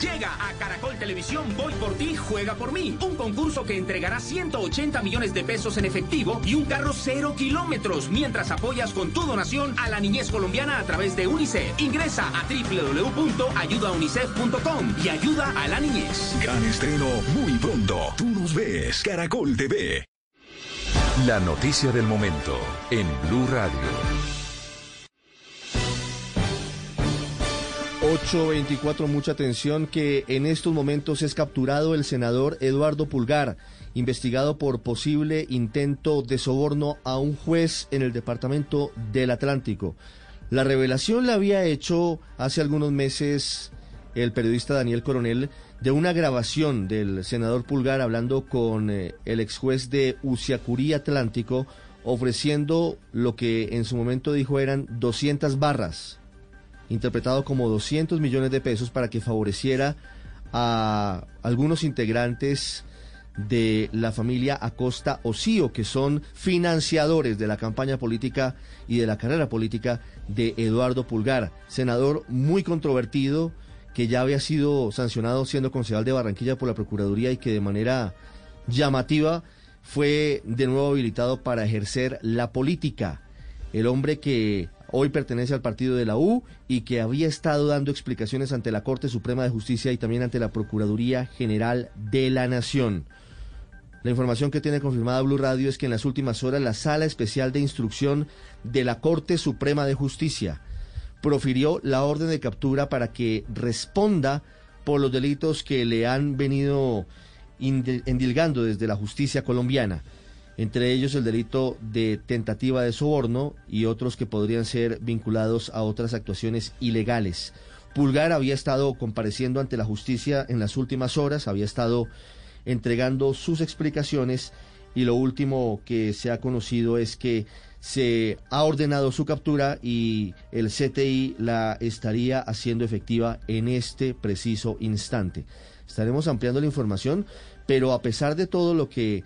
Llega a Caracol Televisión Voy por ti, juega por mí. Un concurso que entregará 180 millones de pesos en efectivo y un carro cero kilómetros mientras apoyas con tu donación a la niñez colombiana a través de UNICEF. Ingresa a www.ayudaunicef.com y ayuda a la niñez. Gran estreno muy pronto. Tú nos ves. Caracol TV. La noticia del momento en Blue Radio. 824, mucha atención que en estos momentos es capturado el senador Eduardo Pulgar, investigado por posible intento de soborno a un juez en el departamento del Atlántico. La revelación la había hecho hace algunos meses el periodista Daniel Coronel de una grabación del senador Pulgar hablando con eh, el ex juez de Uciacurí Atlántico ofreciendo lo que en su momento dijo eran 200 barras interpretado como 200 millones de pesos para que favoreciera a algunos integrantes de la familia Acosta Osío, que son financiadores de la campaña política y de la carrera política de Eduardo Pulgar, senador muy controvertido, que ya había sido sancionado siendo concejal de Barranquilla por la Procuraduría y que de manera llamativa fue de nuevo habilitado para ejercer la política. El hombre que hoy pertenece al partido de la U y que había estado dando explicaciones ante la Corte Suprema de Justicia y también ante la Procuraduría General de la Nación. La información que tiene confirmada Blue Radio es que en las últimas horas la Sala Especial de Instrucción de la Corte Suprema de Justicia profirió la orden de captura para que responda por los delitos que le han venido endilgando desde la justicia colombiana entre ellos el delito de tentativa de soborno y otros que podrían ser vinculados a otras actuaciones ilegales. Pulgar había estado compareciendo ante la justicia en las últimas horas, había estado entregando sus explicaciones y lo último que se ha conocido es que se ha ordenado su captura y el CTI la estaría haciendo efectiva en este preciso instante. Estaremos ampliando la información, pero a pesar de todo lo que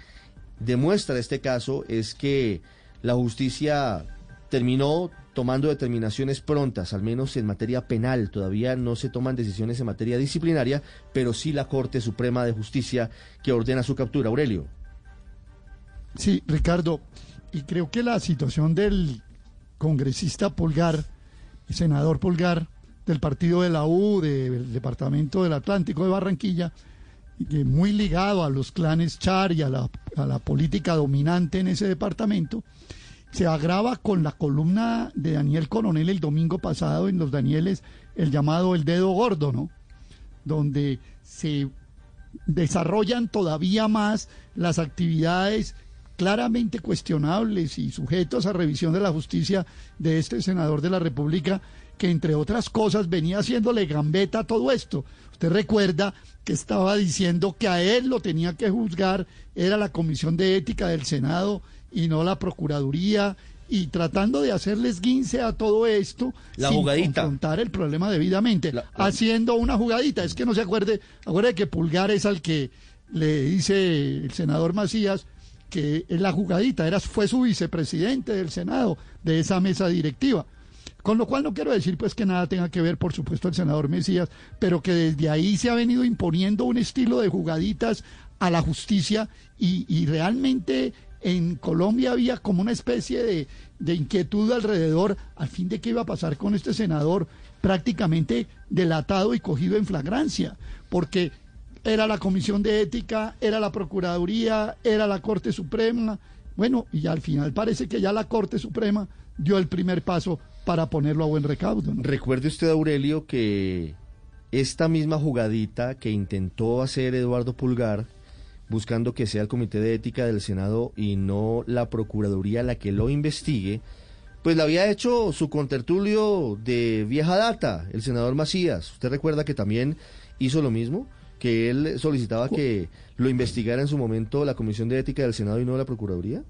demuestra este caso es que la justicia terminó tomando determinaciones prontas, al menos en materia penal. Todavía no se toman decisiones en materia disciplinaria, pero sí la Corte Suprema de Justicia que ordena su captura. Aurelio. Sí, Ricardo, y creo que la situación del congresista Pulgar, senador Pulgar, del partido de la U, del Departamento del Atlántico de Barranquilla, muy ligado a los clanes Char y a la, a la política dominante en ese departamento, se agrava con la columna de Daniel Coronel el domingo pasado en Los Danieles, el llamado El Dedo Gordo, ¿no? Donde se desarrollan todavía más las actividades claramente cuestionables y sujetos a revisión de la justicia de este senador de la República, que entre otras cosas venía haciéndole gambeta a todo esto. Usted recuerda que estaba diciendo que a él lo tenía que juzgar, era la Comisión de Ética del Senado y no la Procuraduría, y tratando de hacerles guince a todo esto la sin jugadita. confrontar el problema debidamente, La- haciendo una jugadita. Es que no se acuerde, acuerde que Pulgar es al que le dice el senador Macías que es la jugadita, era, fue su vicepresidente del Senado, de esa mesa directiva. Con lo cual no quiero decir pues que nada tenga que ver, por supuesto, el senador Mesías, pero que desde ahí se ha venido imponiendo un estilo de jugaditas a la justicia y, realmente en Colombia había como una especie de, de inquietud alrededor al fin de qué iba a pasar con este senador prácticamente delatado y cogido en flagrancia, porque era la Comisión de Ética, era la Procuraduría, era la Corte Suprema. Bueno, y al final parece que ya la Corte Suprema dio el primer paso para ponerlo a buen recaudo. ¿no? Recuerde usted, Aurelio, que esta misma jugadita que intentó hacer Eduardo Pulgar, buscando que sea el Comité de Ética del Senado y no la Procuraduría la que lo investigue, pues la había hecho su contertulio de vieja data, el senador Macías. ¿Usted recuerda que también hizo lo mismo? Que él solicitaba que lo investigara en su momento la Comisión de Ética del Senado y no la Procuraduría.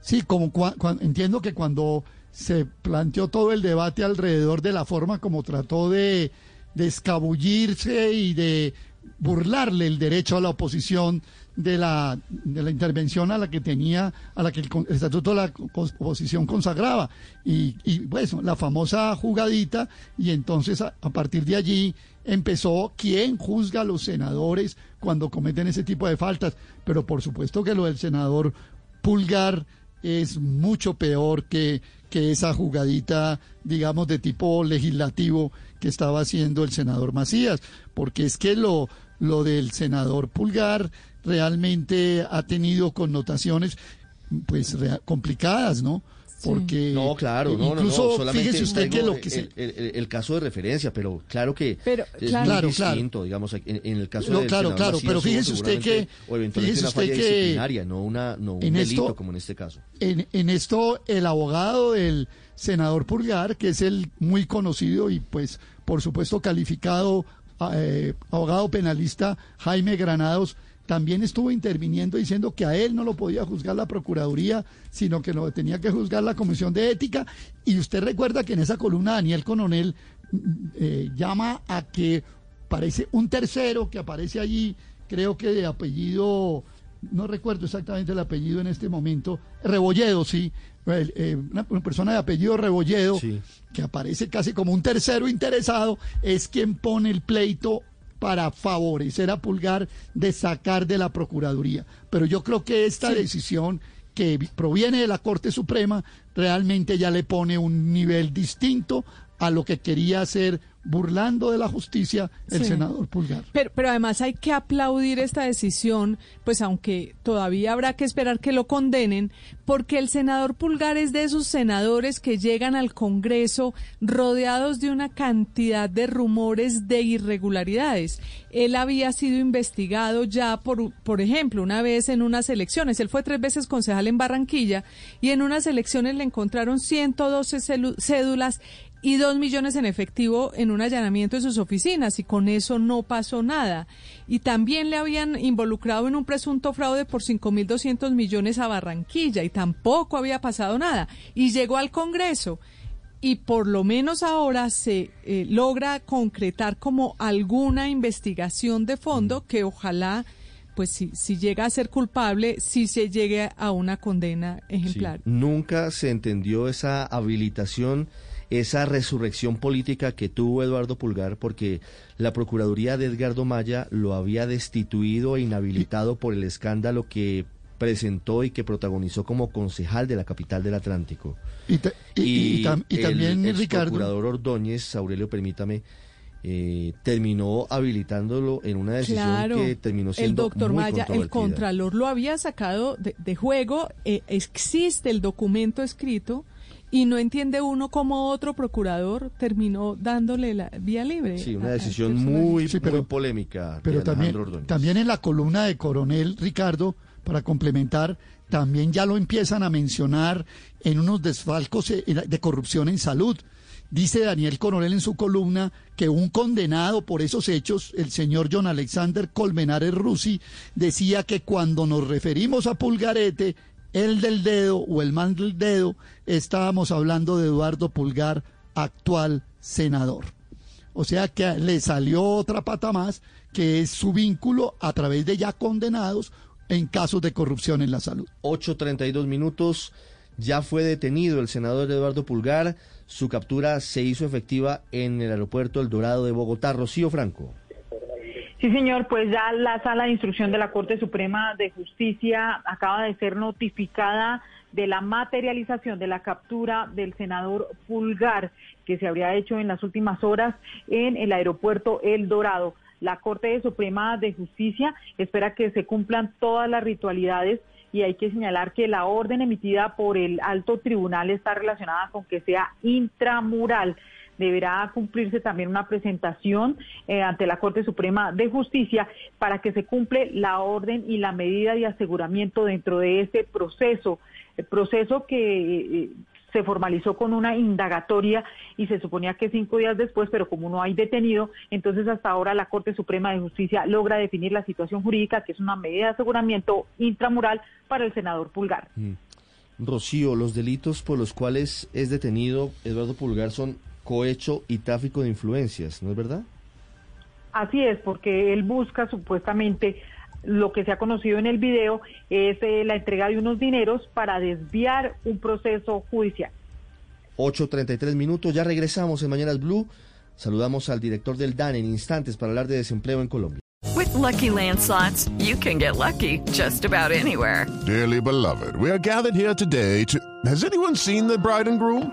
Sí, como cua- cua- entiendo que cuando se planteó todo el debate alrededor de la forma como trató de, de escabullirse y de burlarle el derecho a la oposición de la, de la intervención a la que tenía, a la que el, el estatuto de la oposición consagraba. Y, y bueno, la famosa jugadita, y entonces a, a partir de allí empezó quién juzga a los senadores cuando cometen ese tipo de faltas. Pero por supuesto que lo del senador Pulgar es mucho peor que, que esa jugadita, digamos, de tipo legislativo que estaba haciendo el senador Macías, porque es que lo, lo del senador Pulgar realmente ha tenido connotaciones pues complicadas, ¿no? Porque No, claro, eh, no, no, no, incluso solamente fíjese usted que lo que se, el, el- el caso de referencia, pero claro que Pero, es claro. muy Claro, claro. distinto, digamos, en, en el caso No, del claro, claro, pero fíjese usted que- o eventualmente fíjese una falla que disciplinaria, no una no un en delito esto- como en este caso. en, en esto el abogado del senador Pulgar, que es el muy conocido y pues por supuesto calificado eh, abogado penalista Jaime Granados, también estuvo interviniendo diciendo que a él no lo podía juzgar la Procuraduría, sino que lo tenía que juzgar la Comisión de Ética. Y usted recuerda que en esa columna Daniel Coronel mm, eh, llama a que parece un tercero que aparece allí, creo que de apellido no recuerdo exactamente el apellido en este momento, Rebolledo, sí, eh, una, una persona de apellido Rebolledo, Sí. que aparece casi como un tercero interesado, es quien pone el pleito para favorecer a Pulgar de sacar de la Procuraduría. Pero yo creo que esta decisión que vi- proviene de la Corte Suprema realmente ya le pone un nivel distinto a lo que quería hacer burlando de la justicia el Sí. senador Pulgar. Pero, pero además hay que aplaudir esta decisión, pues aunque todavía habrá que esperar que lo condenen, porque el senador Pulgar es de esos senadores que llegan al Congreso rodeados de una cantidad de rumores de irregularidades. Él había sido investigado ya por, por ejemplo, una vez en unas elecciones. Él fue tres veces concejal en Barranquilla y en unas elecciones le encontraron 112 celu- cédulas y dos millones en efectivo en un allanamiento de sus oficinas y con eso no pasó nada. Y también le habían involucrado en un presunto fraude por 5.200 millones a Barranquilla y tampoco había pasado nada. Y llegó al Congreso y por lo menos ahora se eh, logra concretar como alguna investigación de fondo que ojalá pues si, si llega a ser culpable, si se llegue a una condena ejemplar. Nunca se entendió esa habilitación, esa resurrección política que tuvo Eduardo Pulgar, porque la Procuraduría de Edgardo Maya lo había destituido e inhabilitado por el escándalo que presentó y que protagonizó como concejal de la capital del Atlántico. Y, ta- y- y- y tam- y el también, Ricardo, procurador Ordóñez, Aurelio, permítame, eh, terminó habilitándolo en una decisión Claro, que terminó el siendo doctor muy Maya, el contralor lo había sacado de, de juego, eh, existe el documento escrito y no entiende uno cómo otro procurador terminó dándole la vía libre. Sí, una decisión muy, Sí, pero- muy polémica. pero también, Ordóñez. también en la columna de Coronel Ricardo, para complementar, también ya lo empiezan a mencionar en unos desfalcos eh, de corrupción en salud. Dice Daniel Coronel en su columna que un condenado por esos hechos, el señor John Alexander Colmenares Rusi, decía que cuando nos referimos a Pulgarete, el del dedo o el man del dedo, estábamos hablando de Eduardo Pulgar, actual senador. O sea que le salió otra pata más, que es su vínculo a través de ya condenados en casos de corrupción en la salud. 8.32 minutos. Ya fue detenido el senador Eduardo Pulgar. Su captura se hizo efectiva en el aeropuerto El Dorado de Bogotá. Rocío Franco. Sí, señor, pues ya la sala de instrucción de la Corte Suprema de Justicia acaba de ser notificada de la materialización de la captura del senador Pulgar que se habría hecho en las últimas horas en el aeropuerto El Dorado. La Corte Suprema de Justicia espera que se cumplan todas las ritualidades y hay que señalar que la orden emitida por el alto tribunal está relacionada con que sea intramural deberá cumplirse también una presentación eh, ante la Corte Suprema de Justicia para que se cumple la orden y la medida de aseguramiento dentro de ese proceso, el proceso que eh, se formalizó con una indagatoria y se suponía que cinco días después, pero como no hay detenido, entonces hasta ahora la Corte Suprema de Justicia logra definir la situación jurídica, que es una medida de aseguramiento intramural para el senador Pulgar. Mm. Rocío, los delitos por los cuales es detenido Eduardo Pulgar son cohecho y tráfico de influencias, ¿no es verdad? Así es, porque él busca supuestamente lo que se ha conocido en el video es eh, la entrega de unos dineros para desviar un proceso judicial. 8.33 minutos, ya regresamos en Mañanas Blue. Saludamos al director del DAN en instantes para hablar de desempleo en Colombia. With lucky landslots, you can get lucky just about anywhere. Dearly beloved, we are gathered here today to. Has anyone seen the bride and groom?